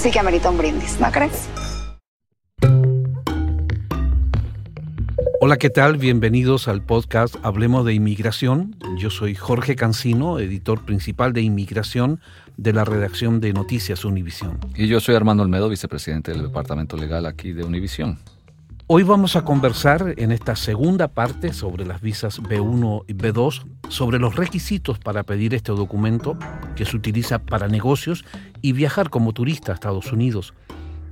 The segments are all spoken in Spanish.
sí que amerita un brindis, ¿no crees? Hola, ¿qué tal? Bienvenidos al podcast Hablemos de Inmigración. Yo soy Jorge Cancino, editor principal de Inmigración de la redacción de Noticias Univisión. Y yo soy Armando Olmedo, vicepresidente del Departamento Legal aquí de Univisión. Hoy vamos a conversar en esta segunda parte sobre las visas B1 y B2, sobre los requisitos para pedir este documento que se utiliza para negocios y viajar como turista a Estados Unidos.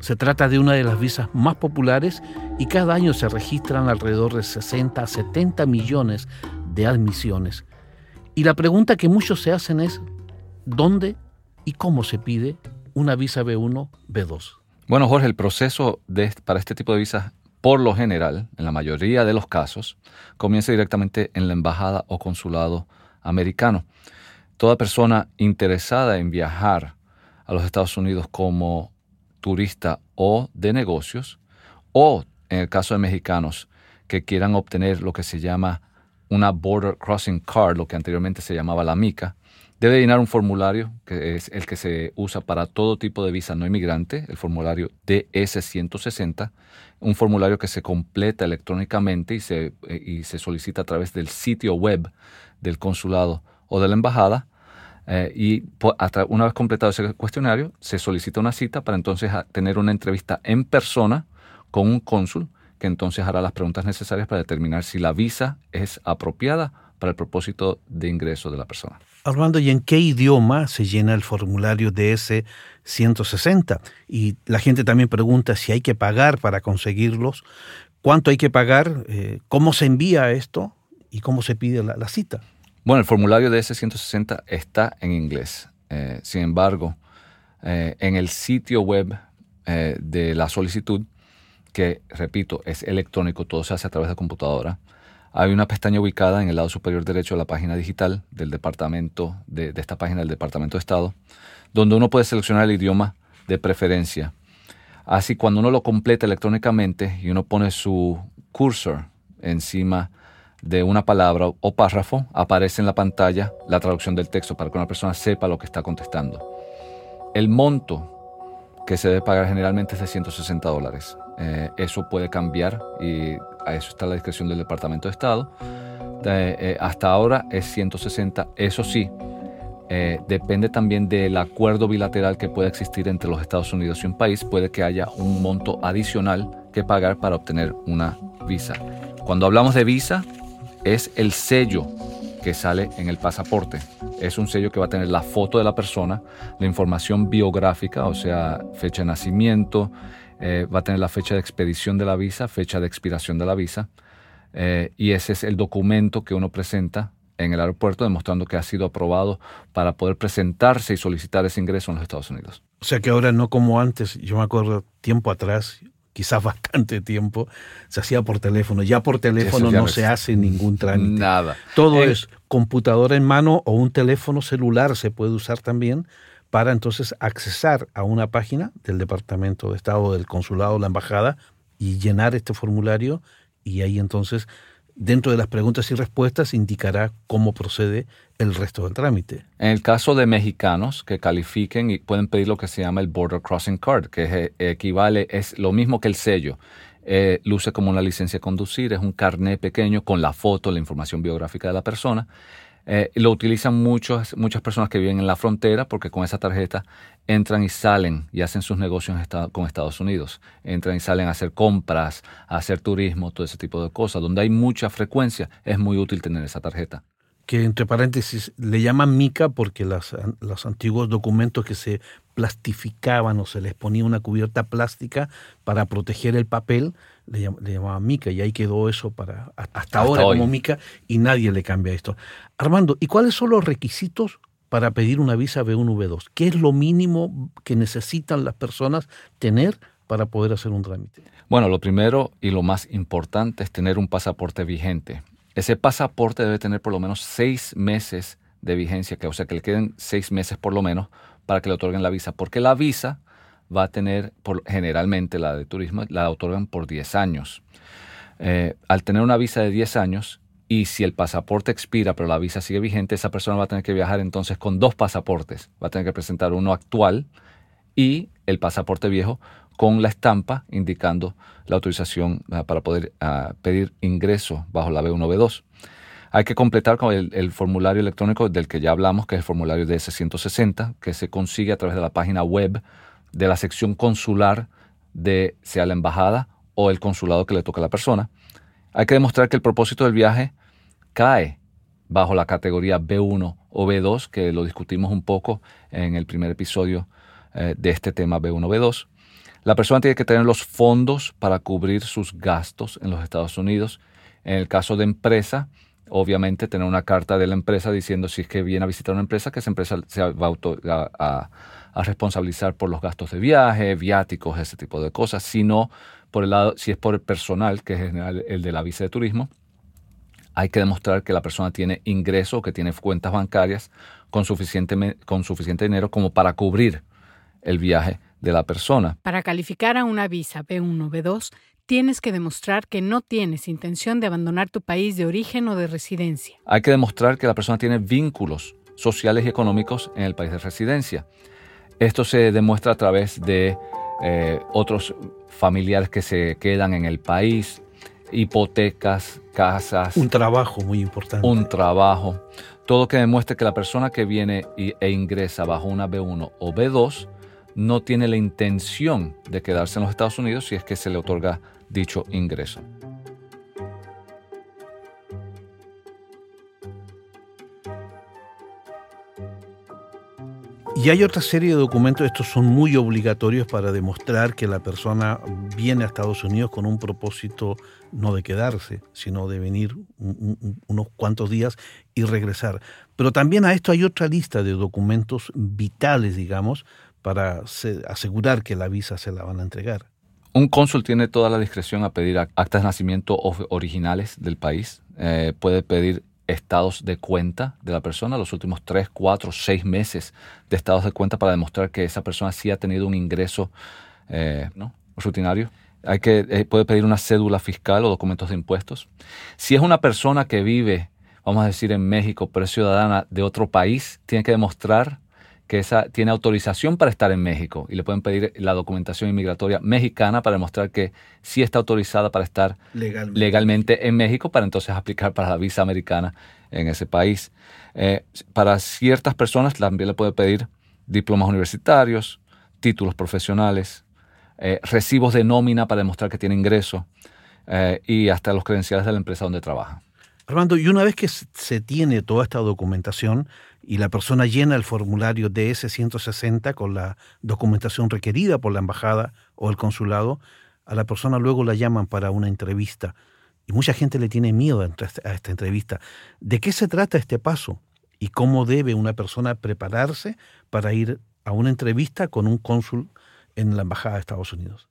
Se trata de una de las visas más populares y cada año se registran alrededor de 60 a 70 millones de admisiones. Y la pregunta que muchos se hacen es, ¿dónde y cómo se pide una visa B1, B2? Bueno, Jorge, el proceso de, para este tipo de visas, por lo general, en la mayoría de los casos, comienza directamente en la embajada o consulado americano. Toda persona interesada en viajar a los Estados Unidos como turista o de negocios, o en el caso de mexicanos que quieran obtener lo que se llama una Border Crossing Card, lo que anteriormente se llamaba la MICA, debe llenar un formulario que es el que se usa para todo tipo de visa no inmigrante, el formulario DS-160, un formulario que se completa electrónicamente y se, eh, y se solicita a través del sitio web del consulado o de la embajada. Eh, y una vez completado ese cuestionario, se solicita una cita para entonces tener una entrevista en persona con un cónsul que entonces hará las preguntas necesarias para determinar si la visa es apropiada para el propósito de ingreso de la persona. Armando, ¿y en qué idioma se llena el formulario DS 160? Y la gente también pregunta si hay que pagar para conseguirlos, cuánto hay que pagar, eh, cómo se envía esto y cómo se pide la, la cita. Bueno, el formulario de S160 está en inglés. Eh, sin embargo, eh, en el sitio web eh, de la solicitud, que repito, es electrónico, todo se hace a través de computadora, hay una pestaña ubicada en el lado superior derecho de la página digital del departamento, de, esta página del Departamento de Estado, donde uno puede seleccionar el idioma de preferencia. Así, cuando uno lo completa electrónicamente y uno pone su cursor encima de una palabra o párrafo, aparece en la pantalla la traducción del texto para que una persona sepa lo que está contestando. El monto que se debe pagar generalmente es de 160 dólares. Eh, eso puede cambiar y eso está la discreción del Departamento de Estado. Eh, hasta ahora es 160. Eso sí, eh, depende también del acuerdo bilateral que pueda existir entre los Estados Unidos y un país. Puede que haya un monto adicional que pagar para obtener una visa. Cuando hablamos de visa, es el sello que sale en el pasaporte. Es un sello que va a tener la foto de la persona, la información biográfica, o sea, fecha de nacimiento, eh, va a tener la fecha de expedición de la visa, fecha de expiración de la visa, eh, y ese es el documento que uno presenta en el aeropuerto demostrando que ha sido aprobado para poder presentarse y solicitar ese ingreso en los Estados Unidos. O sea que ahora no como antes, yo me acuerdo tiempo atrás, quizás bastante tiempo, se hacía por teléfono. Ya por teléfono ya no se hace ningún trámite. Nada. Todo Eh, es computadora en mano o un teléfono celular se puede usar también para entonces accesar a una página del Departamento de Estado, del Consulado, la Embajada y llenar este formulario y ahí entonces dentro de las preguntas y respuestas indicará cómo procede el resto del trámite. En el caso de mexicanos que califiquen y pueden pedir lo que se llama el Border Crossing Card, que eh, equivale, es lo mismo que el sello. Eh, luce como una licencia de conducir, es un carnet pequeño con la foto, la información biográfica de la persona. Eh, lo utilizan muchos, muchas personas que viven en la frontera porque con esa tarjeta entran y salen y hacen sus negocios con Estados Unidos. Entran y salen a hacer compras, a hacer turismo, todo ese tipo de cosas. Donde hay mucha frecuencia, es muy útil tener esa tarjeta que entre paréntesis le llaman mica porque las, los antiguos documentos que se plastificaban o se les ponía una cubierta plástica para proteger el papel, le, llamaban mica y ahí quedó eso para hasta, ahora como mica y nadie le cambia esto. Armando, ¿y cuáles son los requisitos para pedir una visa B1 B2? ¿Qué es lo mínimo que necesitan las personas tener para poder hacer un trámite? Bueno, lo primero y lo más importante es tener un pasaporte vigente. Ese pasaporte debe tener por lo menos seis meses de vigencia, que, o sea, que le queden seis meses por lo menos para que le otorguen la visa, porque la visa va a tener, generalmente la de turismo, la otorgan por 10 años. Eh, al tener una visa de 10 años, y si el pasaporte expira pero la visa sigue vigente, esa persona va a tener que viajar entonces con dos pasaportes. Va a tener que presentar uno actual y el pasaporte viejo con la estampa indicando la autorización ah, para poder ah, pedir ingreso bajo la B1, B2. Hay que completar con el, formulario electrónico del que ya hablamos, que es el formulario DS-160, que se consigue a través de la página web de la sección consular de sea la embajada o el consulado que le toque a la persona. Hay que demostrar que el propósito del viaje cae bajo la categoría B1 o B2, que lo discutimos un poco en el primer episodio eh, de este tema B1 B2. La persona tiene que tener los fondos para cubrir sus gastos en los Estados Unidos. En el caso de empresa, obviamente tener una carta de la empresa diciendo si es que viene a visitar una empresa, que esa empresa se va a, responsabilizar por los gastos de viaje, viáticos, ese tipo de cosas. Si no, por el lado, si es por el personal, que es el, el de la visa de turismo, hay que demostrar que la persona tiene ingreso, que tiene cuentas bancarias con suficiente, con suficiente dinero como para cubrir el viaje de la persona. Para calificar a una visa B1 B2, tienes que demostrar que no tienes intención de abandonar tu país de origen o de residencia. Hay que demostrar que la persona tiene vínculos sociales y económicos en el país de residencia. Esto se demuestra a través de eh, otros familiares que se quedan en el país, hipotecas, casas. Un trabajo muy importante. Un trabajo. Todo que demuestre que la persona que viene e ingresa bajo una B1 o B2 no tiene la intención de quedarse en los Estados Unidos si es que se le otorga dicho ingreso. Y hay otra serie de documentos, estos son muy obligatorios para demostrar que la persona viene a Estados Unidos con un propósito no de quedarse, sino de venir unos cuantos días y regresar. Pero también a esto hay otra lista de documentos vitales, digamos, para asegurar que la visa se la van a entregar. Un cónsul tiene toda la discreción a pedir actas de nacimiento originales del país. Eh, puede pedir estados de cuenta de la persona, los últimos tres, cuatro, seis meses de estados de cuenta para demostrar que esa persona sí ha tenido un ingreso eh, rutinario. Hay que, eh, puede pedir una cédula fiscal o documentos de impuestos. Si es una persona que vive, vamos a decir, en México, pero es ciudadana de otro país, tiene que demostrar que esa tiene autorización para estar en México y le pueden pedir la documentación inmigratoria mexicana para demostrar que sí está autorizada para estar legalmente, en México para entonces aplicar para la visa americana en ese país. Eh, para ciertas personas también le puede pedir diplomas universitarios, títulos profesionales, eh, recibos de nómina para demostrar que tiene ingreso eh, y hasta los credenciales de la empresa donde trabaja. Armando, y una vez que se tiene toda esta documentación, y la persona llena el formulario DS-160 con la documentación requerida por la embajada o el consulado, a la persona luego la llaman para una entrevista. Y mucha gente le tiene miedo a esta entrevista. ¿De qué se trata este paso? ¿Y cómo debe una persona prepararse para ir a una entrevista con un cónsul en la embajada de Estados Unidos?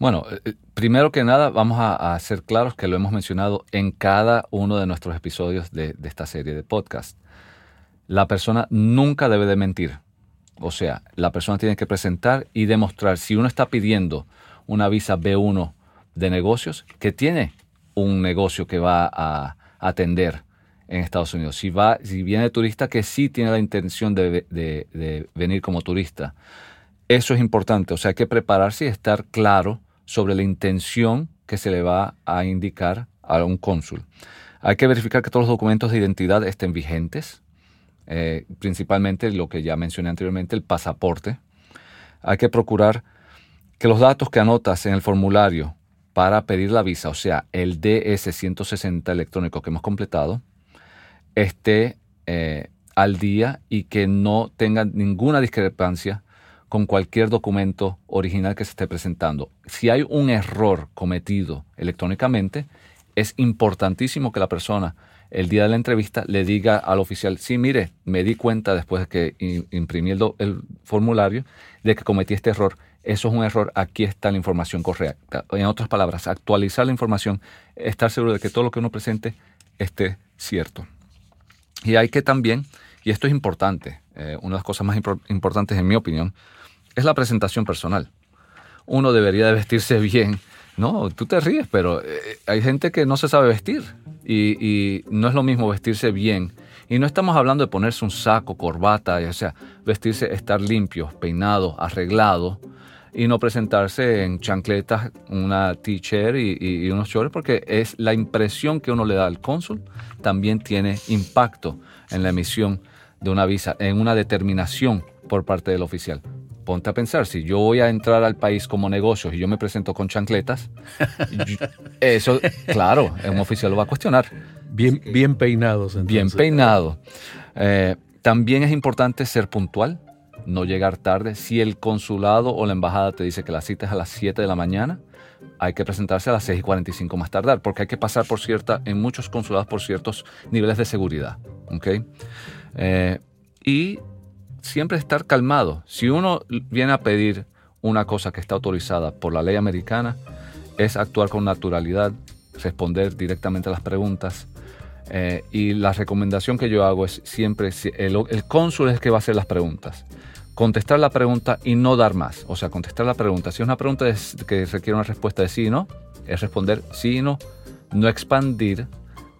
Bueno, eh, eh, primero que nada vamos a, ser claros que lo hemos mencionado en cada uno de nuestros episodios de, esta serie de podcast la persona nunca debe de mentir. O sea, la persona tiene que presentar y demostrar, si uno está pidiendo una visa B1 de negocios, que tiene un negocio que va a atender en Estados Unidos. Si, va, si viene turista que sí tiene la intención de, venir como turista. Eso es importante, o sea, hay que prepararse y estar claro sobre la intención que se le va a indicar a un cónsul. Hay que verificar que todos los documentos de identidad estén vigentes, eh, principalmente lo que ya mencioné anteriormente, el pasaporte. Hay que procurar que los datos que anotas en el formulario para pedir la visa, o sea, el DS-160 electrónico que hemos completado, esté eh, al día y que no tenga ninguna discrepancia con cualquier documento original que se esté presentando. Si hay un error cometido electrónicamente, es importantísimo que la persona el día de la entrevista le diga al oficial, sí, mire, me di cuenta después de que imprimí el, formulario de que cometí este error. Eso es un error, aquí está la información correcta. En otras palabras, actualizar la información, estar seguro de que todo lo que uno presente esté cierto. Y hay que también, y esto es importante, eh, una de las cosas más importantes en mi opinión, es la presentación personal. Uno debería de vestirse bien no, tú te ríes, pero eh, hay gente que no se sabe vestir y, no es lo mismo vestirse bien. Y no estamos hablando de ponerse un saco, corbata, o sea, vestirse, estar limpio, peinado, arreglado y no presentarse en chancletas, una t-shirt y, unos shorts, porque es la impresión que uno le da al cónsul también tiene impacto en la emisión de una visa, en una determinación por parte del oficial ponte a pensar, si yo voy a entrar al país como negocio y yo me presento con chancletas, eso, claro, un oficial lo va a cuestionar. Bien, bien peinados. Bien peinado. Eh, también es importante ser puntual, no llegar tarde. Si el consulado o la embajada te dice que la cita es a las 7 de la mañana, hay que presentarse a las 6 y 45 más tardar, porque hay que pasar por cierta, en muchos consulados por ciertos niveles de seguridad. ¿okay? Eh, y siempre estar calmado. Si uno viene a pedir una cosa que está autorizada por la ley americana, es actuar con naturalidad, responder directamente a las preguntas. Eh, y la recomendación que yo hago es siempre, el, el cónsul es el que va a hacer las preguntas. Contestar la pregunta y no dar más. O sea, contestar la pregunta. Si es una pregunta que requiere una respuesta de sí y no, es responder sí y no. No expandir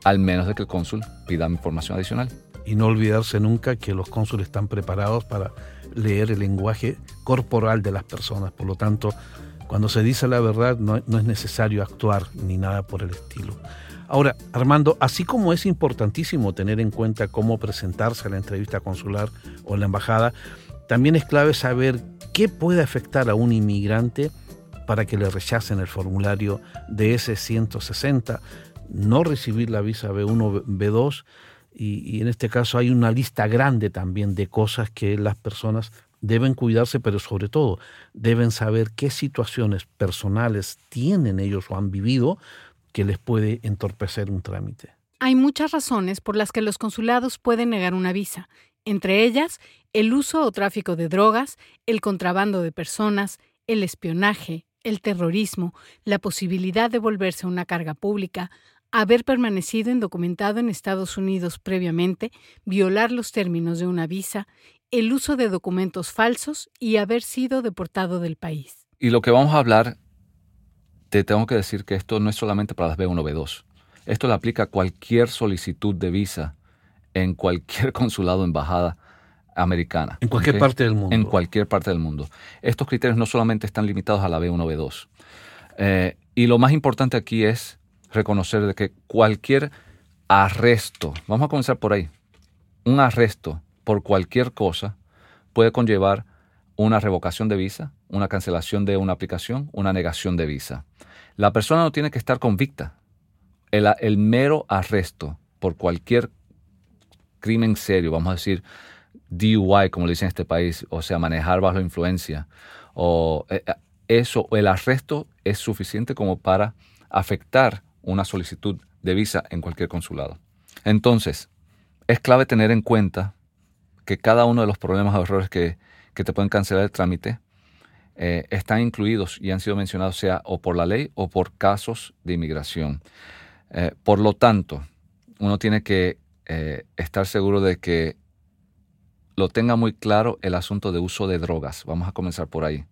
al menos de que el cónsul pida información adicional y no olvidarse nunca que los cónsules están preparados para leer el lenguaje corporal de las personas. Por lo tanto, cuando se dice la verdad no, es necesario actuar ni nada por el estilo. Ahora, Armando, así como es importantísimo tener en cuenta cómo presentarse a la entrevista consular o en la embajada, también es clave saber qué puede afectar a un inmigrante para que le rechacen el formulario de ese 160, no recibir la visa B1, B2, y, en este caso hay una lista grande también de cosas que las personas deben cuidarse, pero sobre todo deben saber qué situaciones personales tienen ellos o han vivido que les puede entorpecer un trámite. Hay muchas razones por las que los consulados pueden negar una visa, entre ellas el uso o tráfico de drogas, el contrabando de personas, el espionaje, el terrorismo, la posibilidad de volverse una carga pública, haber permanecido indocumentado en Estados Unidos previamente, violar los términos de una visa, el uso de documentos falsos y haber sido deportado del país. Y lo que vamos a hablar, te tengo que decir que esto no es solamente para las B1, B2. Esto le aplica a cualquier solicitud de visa en cualquier consulado o embajada americana. En cualquier parte del mundo. En cualquier parte del mundo. Estos criterios no solamente están limitados a la B1, B2. Eh, y lo más importante aquí es reconocer de que cualquier arresto, vamos a comenzar por ahí, un arresto por cualquier cosa puede conllevar una revocación de visa, una cancelación de una aplicación, una negación de visa. La persona no tiene que estar convicta. El, el mero arresto por cualquier crimen serio, vamos a decir DUI, como le dicen en este país, o sea, manejar bajo influencia, o eh, eh, eso, el arresto es suficiente como para afectar una solicitud de visa en cualquier consulado. Entonces, es clave tener en cuenta que cada uno de los problemas o errores que, te pueden cancelar el trámite eh, están incluidos y han sido mencionados sea o por la ley o por casos de inmigración. Eh, por lo tanto, uno tiene que eh, estar seguro de que lo tenga muy claro el asunto de uso de drogas. Vamos a comenzar por ahí.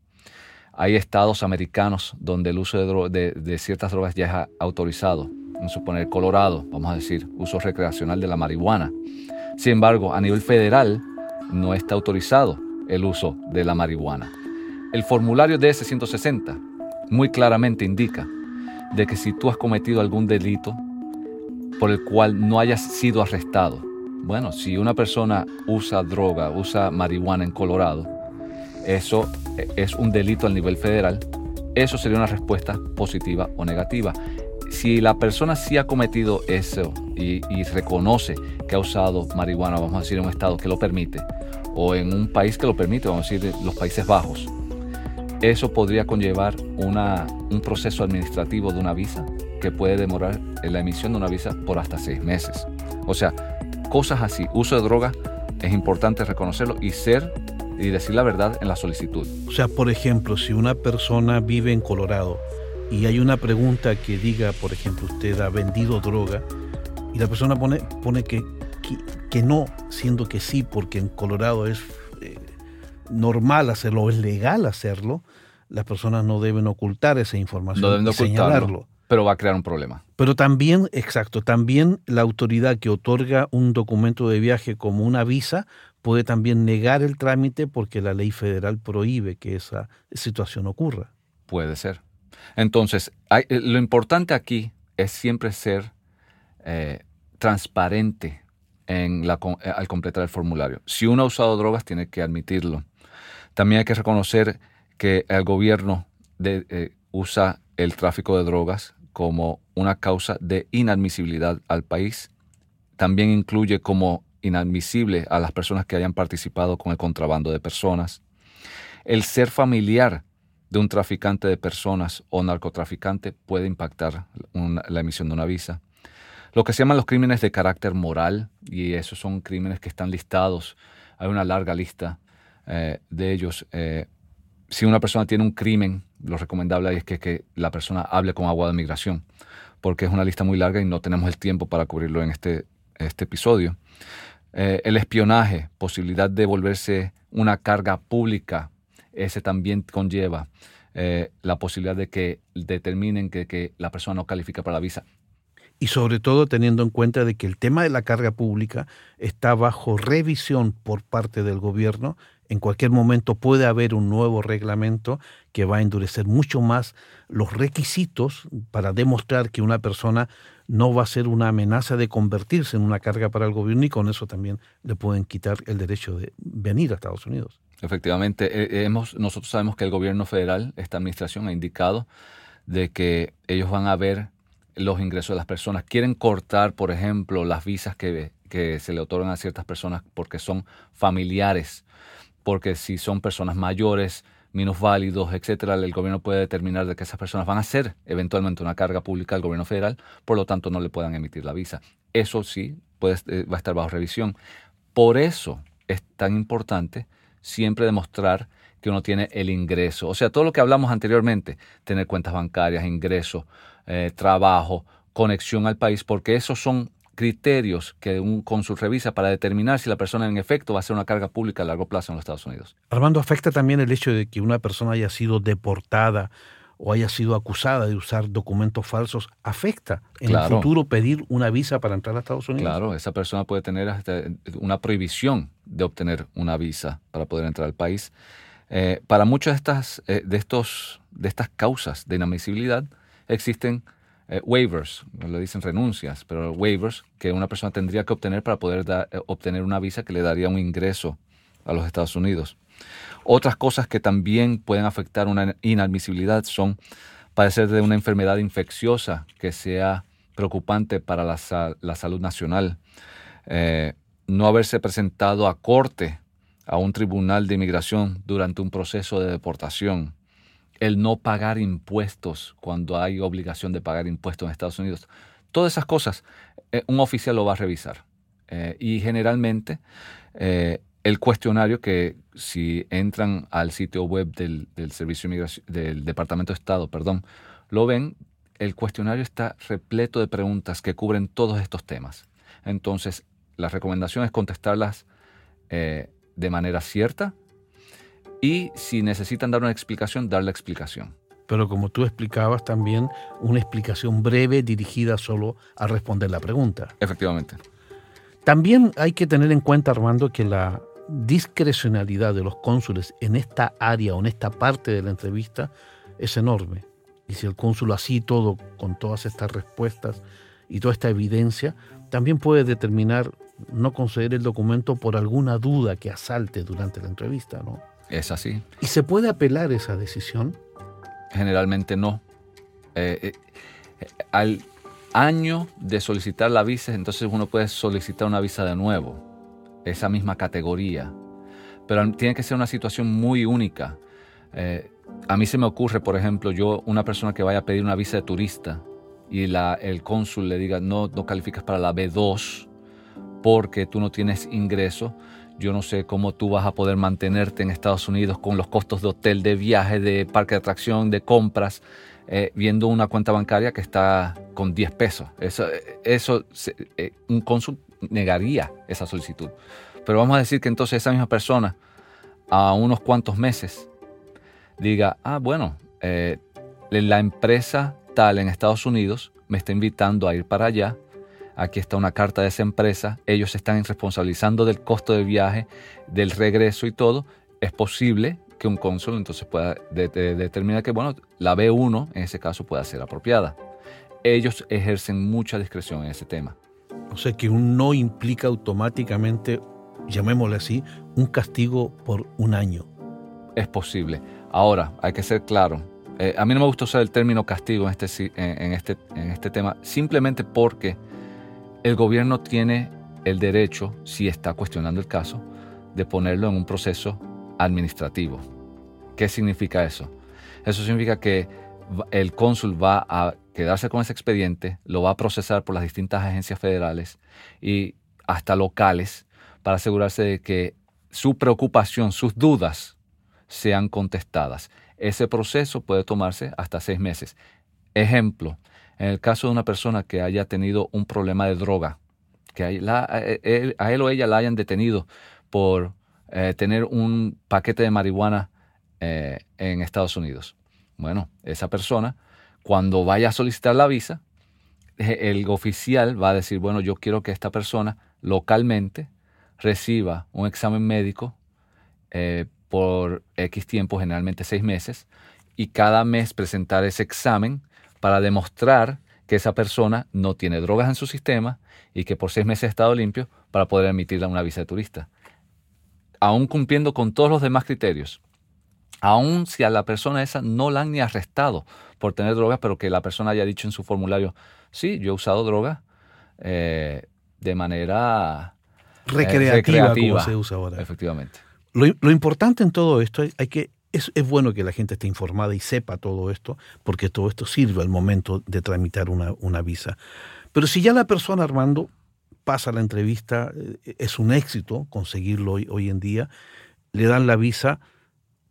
Hay estados americanos donde el uso de, ciertas drogas ya es autorizado. vamos a suponer Colorado, vamos a decir, uso recreacional de la marihuana. Sin embargo, a nivel federal no está autorizado el uso de la marihuana. El formulario DS-160 muy claramente indica de que si tú has cometido algún delito por el cual no hayas sido arrestado, bueno, si una persona usa droga, usa marihuana en Colorado, eso es un delito al nivel federal, eso sería una respuesta positiva o negativa. Si la persona sí ha cometido eso y, reconoce que ha usado marihuana, vamos a decir en un estado que lo permite, o en un país que lo permite, vamos a decir los Países Bajos, eso podría conllevar un proceso administrativo de una visa que puede demorar la emisión de una visa por hasta seis meses. O sea, cosas así, uso de droga, es importante reconocerlo y ser y decir la verdad en la solicitud. O sea, por ejemplo, si una persona vive en Colorado y hay una pregunta que diga, por ejemplo, usted ha vendido droga y la persona pone, pone que, que, no, siendo que sí, porque en Colorado es eh, normal hacerlo, es legal hacerlo, las personas no deben ocultar esa información. No deben ocultarlo pero va a crear un problema. Pero también, exacto, también la autoridad que otorga un documento de viaje como una visa puede también negar el trámite porque la ley federal prohíbe que esa situación ocurra. Puede ser. Entonces, eh, lo importante aquí es siempre ser eh, transparente eh, al completar el formulario. Si uno ha usado drogas, tiene que admitirlo. También hay que reconocer que el gobierno usa el tráfico de drogas como una causa de inadmisibilidad al país. También incluye como inadmisible a las personas que hayan participado con el contrabando de personas. El ser familiar de un traficante de personas o narcotraficante puede impactar la emisión de una visa. Lo que se llaman los crímenes de carácter moral, y esos son crímenes que están listados, hay una larga lista eh, de ellos. Eh, si una persona tiene un crimen lo recomendable es que, la persona hable con agua de migración, porque es una lista muy larga y no tenemos el tiempo para cubrirlo en este, este episodio. Eh, el espionaje, posibilidad de volverse una carga pública, ese también conlleva eh, la posibilidad de que determinen que, que la persona no califica para la visa y sobre todo teniendo en cuenta de que el tema de la carga pública está bajo revisión por parte del gobierno en cualquier momento puede haber un nuevo reglamento que va a endurecer mucho más los requisitos para demostrar que una persona no va a ser una amenaza de convertirse en una carga para el gobierno y con eso también le pueden quitar el derecho de venir a Estados Unidos. Efectivamente, eh, hemos, nosotros sabemos que el gobierno federal, esta administración ha indicado de que ellos van a ver los ingresos de las personas. Quieren cortar, por ejemplo, las visas que, que se le otorgan a ciertas personas porque son familiares porque si son personas mayores, válidos, etcétera, el gobierno puede determinar de que esas personas van a ser eventualmente una carga pública al gobierno federal, por lo tanto no le puedan emitir la visa. Eso sí puede, eh, va a estar bajo revisión. Por eso es tan importante siempre demostrar que uno tiene el ingreso. O sea, todo lo que hablamos anteriormente, tener cuentas bancarias, ingreso, eh, trabajo, conexión al país, porque esos son criterios que un cónsul revisa para determinar si la persona en efecto va a ser una carga pública a largo plazo en los Estados Unidos. Armando, ¿afecta también el hecho de que una persona haya sido deportada o haya sido acusada de usar documentos falsos? ¿Afecta en el futuro pedir una visa para entrar a Estados Unidos? Claro, esa persona puede tener una prohibición de obtener una visa para poder entrar al país. Eh, para muchas de estas, eh, de, estos, de estas causas de inadmisibilidad existen eh, waivers, le dicen renuncias, pero waivers que una persona tendría que obtener para poder eh, obtener una visa que le daría un ingreso a los Estados Unidos. Otras cosas que también pueden afectar una inadmisibilidad son padecer de una enfermedad infecciosa que sea preocupante para la, salud nacional, eh, no haberse presentado a corte a un tribunal de inmigración durante un proceso de deportación, el no pagar impuestos cuando hay obligación de pagar impuestos en Estados Unidos. Todas esas cosas, eh, un oficial lo va a revisar. Eh, y generalmente eh, el cuestionario que si entran al sitio web del, Servicio del Departamento de Estado, perdón, lo ven, el cuestionario está repleto de preguntas que cubren todos estos temas. Entonces, la recomendación es contestarlas de manera cierta, y si necesitan dar una explicación, dar la explicación. pero como tú explicabas también, una explicación breve dirigida solo a responder la pregunta. Efectivamente. También hay que tener en cuenta, Armando, que la discrecionalidad de los cónsules en esta área o en esta parte de la entrevista es enorme. Y si el cónsul así todo, con todas estas respuestas y toda esta evidencia, también puede determinar no conceder el documento por alguna duda que asalte durante la entrevista, ¿no? Es así. ¿Y se puede apelar esa decisión? Generalmente no. Eh, eh, al año de solicitar la visa, entonces uno puede solicitar una visa de nuevo, esa misma categoría. Pero tiene que ser una situación muy única. Eh, a mí se me ocurre, por ejemplo, yo, una persona que vaya a pedir una visa de turista y la, el cónsul le diga, no, no calificas para la B2 porque tú no tienes ingreso, yo no sé cómo tú vas a poder mantenerte en Estados Unidos con los costos de hotel, de viaje, de parque de atracción, de compras, eh, viendo una cuenta bancaria que está con 10 pesos. Eso, eso eh, un cónsul negaría esa solicitud. Pero vamos a decir que entonces esa misma persona, a unos cuantos meses, diga, ah, bueno, eh, la empresa tal en Estados Unidos me está invitando a ir para allá. Aquí está una carta de esa empresa. Ellos se están responsabilizando del costo del viaje, del regreso y todo. Es posible que un cónsul entonces pueda determinar que, bueno, la B1 en ese caso pueda ser apropiada. Ellos ejercen mucha discreción en ese tema. O sea que un no implica automáticamente, llamémosle así, un castigo por un año. Es posible. Ahora, hay que ser claro. Eh, a mí no me gusta usar el término castigo en este, en, este, en este tema, simplemente porque el gobierno tiene el derecho, si está cuestionando el caso, de ponerlo en un proceso administrativo. ¿Qué significa eso? Eso significa que el cónsul va a quedarse con ese expediente, lo va a procesar por las distintas agencias federales y hasta locales para asegurarse de que su preocupación, sus dudas sean contestadas. Ese proceso puede tomarse hasta seis meses. Ejemplo, en el caso de una persona que haya tenido un problema de droga, que a él, o ella la hayan detenido por eh, tener un paquete de marihuana eh, en Estados Unidos. Bueno, esa persona, cuando vaya a solicitar la visa, el oficial va a decir, bueno, yo quiero que esta persona localmente reciba un examen médico eh, por X tiempo, generalmente seis meses, y cada mes presentar ese examen para demostrar que esa persona no tiene drogas en su sistema y que por seis meses ha estado limpio para poder emitirle una visa de turista. Aún cumpliendo con todos los demás criterios, aún si a la persona esa no la han ni arrestado por tener drogas, pero que la persona haya dicho en su formulario, sí, yo he usado drogas eh, de manera eh, recreativa, como se usa ahora. Efectivamente. Lo, importante en todo esto hay que es, bueno que la gente esté informada y sepa todo esto, porque todo esto sirve al momento de tramitar una, visa. Pero si ya la persona, Armando, pasa la entrevista, eh, es un éxito conseguirlo hoy, hoy en día, le dan la visa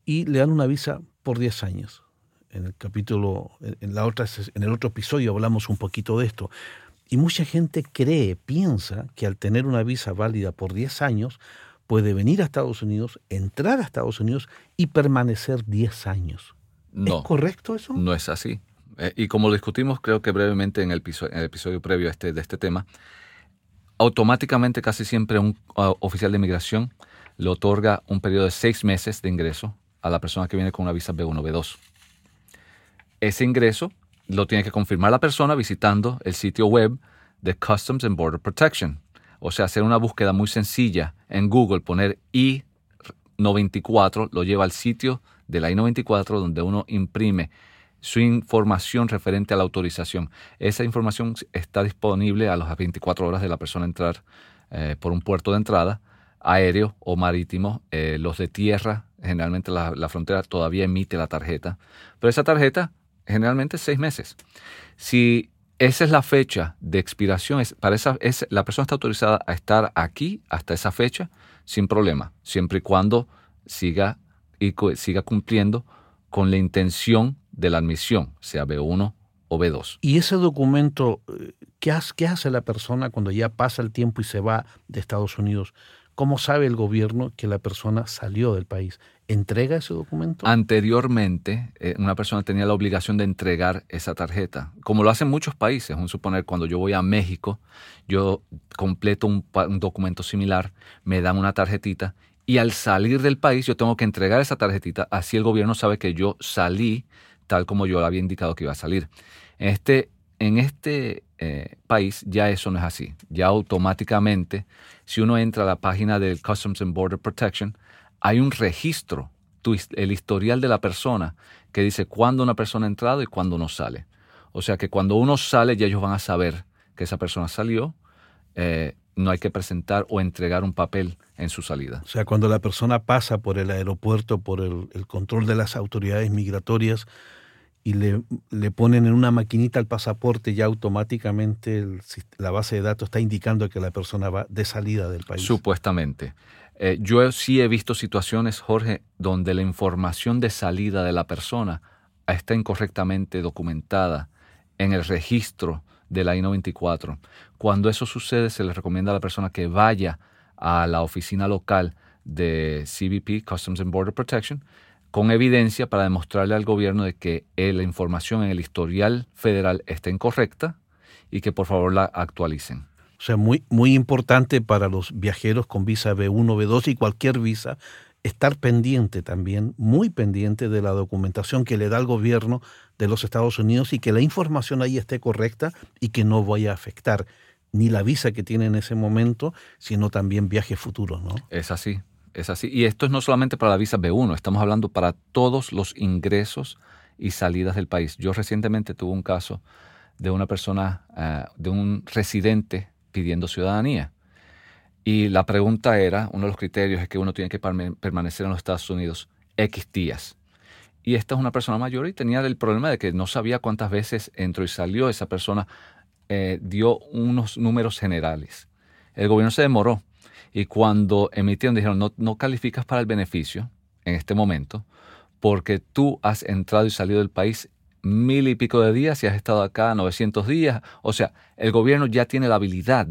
y le dan una visa por 10 años. En el capítulo, en, la otra, en el otro episodio hablamos un poquito de esto. Y mucha gente cree, piensa que al tener una visa válida por 10 años, puede venir a Estados Unidos, entrar a Estados Unidos y permanecer 10 años. No, ¿Es correcto eso? No es así. Eh, y como lo discutimos, creo que brevemente en el episodio, previo a este, de este tema, automáticamente casi siempre un uh, oficial de inmigración le otorga un periodo de seis meses de ingreso a la persona que viene con una visa B1, B2. Ese ingreso lo tiene que confirmar la persona visitando el sitio web de Customs and Border Protection, o sea, hacer una búsqueda muy sencilla en Google, poner I-94, lo lleva al sitio de la I-94 donde uno imprime su información referente a la autorización. Esa información está disponible a las 24 horas de la persona entrar eh, por un puerto de entrada, aéreo o marítimo. Eh, los de tierra, generalmente la, la, frontera todavía emite la tarjeta, pero esa tarjeta generalmente seis meses. Si esa es la fecha de expiración. Es, para esa, es, la persona está autorizada a estar aquí hasta esa fecha sin problema, siempre y cuando siga, y, siga cumpliendo con la intención de la admisión, sea B1 o B2. ¿Y ese documento, eh, qué qué hace la persona cuando ya pasa el tiempo y se va de Estados Unidos? ¿Cómo sabe el gobierno que la persona salió del país? ¿Entrega ese documento? Anteriormente, eh, una persona tenía la obligación de entregar esa tarjeta, como lo hacen muchos países. Un suponer, cuando yo voy a México, yo completo un, documento similar, me dan una tarjetita y al salir del país yo tengo que entregar esa tarjetita, así el gobierno sabe que yo salí tal como yo había indicado que iba a salir. En este, en este eh, país ya eso no es así. Ya automáticamente, si uno entra a la página del Customs and Border Protection, hay un registro, el historial de la persona, que dice cuándo una persona ha entrado y cuándo no sale. O sea que cuando uno sale ya ellos van a saber que esa persona salió. Eh, no hay que presentar o entregar un papel en su salida. O sea, cuando la persona pasa por el aeropuerto, por el, control de las autoridades migratorias y le, ponen en una maquinita el pasaporte, ya automáticamente la base de datos está indicando que la persona va de salida del país. Supuestamente. Eh, yo sí he visto situaciones, Jorge, donde la información de salida de la persona está incorrectamente documentada en el registro de la I-94. Cuando eso sucede, se le recomienda a la persona que vaya a la oficina local de CBP, Customs and Border Protection, con evidencia para demostrarle al gobierno de que eh, la información en el historial federal está incorrecta y que por favor la actualicen. O sea, muy, muy importante para los viajeros con visa B1, B2 y cualquier visa estar pendiente también, muy pendiente de la documentación que le da el gobierno de los Estados Unidos y que la información ahí esté correcta y que no vaya a afectar ni la visa que tiene en ese momento, sino también viajes futuros, ¿no? Es así, es así. Y esto es no solamente para la visa B1, estamos hablando para todos los ingresos y salidas del país. Yo recientemente tuve un caso de una persona, eh, de un residente pidiendo ciudadanía. Y la pregunta era, uno de los criterios es que uno tiene que permanecer en los Estados Unidos X días. Y esta es una persona mayor y tenía el problema de que no sabía cuántas veces entró y salió. Esa persona eh, dio unos números generales. El gobierno se demoró y cuando emitieron dijeron, no, no calificas para el beneficio en este momento porque tú has entrado y salido del país mil y pico de días y has estado acá 900 días. O sea, el gobierno ya tiene la habilidad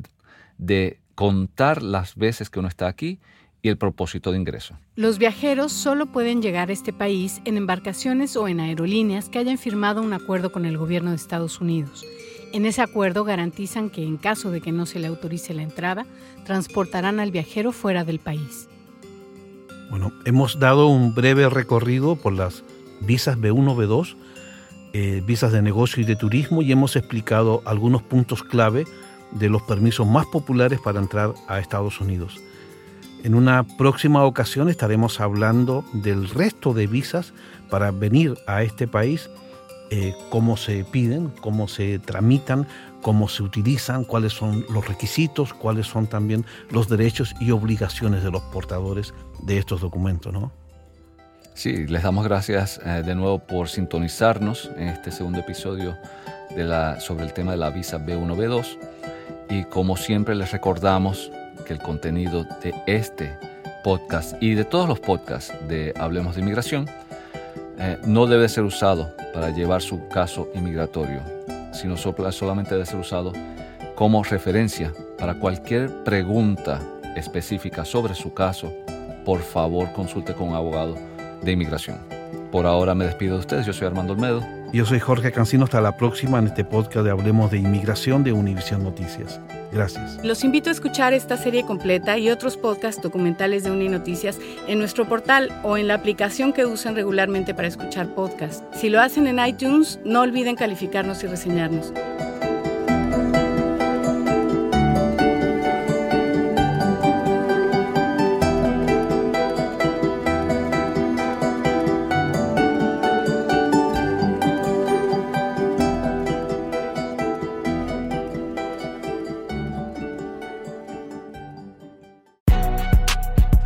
de contar las veces que uno está aquí y el propósito de ingreso. Los viajeros solo pueden llegar a este país en embarcaciones o en aerolíneas que hayan firmado un acuerdo con el gobierno de Estados Unidos. En ese acuerdo garantizan que en caso de que no se le autorice la entrada, transportarán al viajero fuera del país. Bueno, hemos dado un breve recorrido por las visas B1, B2, eh, visas de negocio y de turismo y hemos explicado algunos puntos clave de los permisos más populares para entrar a Estados Unidos. En una próxima ocasión estaremos hablando del resto de visas para venir a este país, eh, cómo se piden, cómo se tramitan, cómo se utilizan, cuáles son los requisitos, cuáles son también los derechos y obligaciones de los portadores de estos documentos, ¿no? Sí, les damos gracias eh, de nuevo por sintonizarnos en este segundo episodio sobre el tema de la visa B1, B2. Y como siempre les recordamos que el contenido de este podcast y de todos los podcasts de Hablemos de Inmigración eh, no debe ser usado para llevar su caso inmigratorio, sino solamente debe ser usado como referencia para cualquier pregunta específica sobre su caso. Por favor, consulte con un abogado de inmigración. Por ahora me despido de ustedes. Yo soy Armando Olmedo. Yo soy Jorge Cancino. Hasta la próxima en este podcast de Hablemos de Inmigración de Univisión Noticias. Los invito a escuchar esta serie completa y otros podcasts documentales de Uninoticias en nuestro portal o en la aplicación que usan regularmente para escuchar podcasts. Si lo hacen en iTunes, no olviden calificarnos y reseñarnos.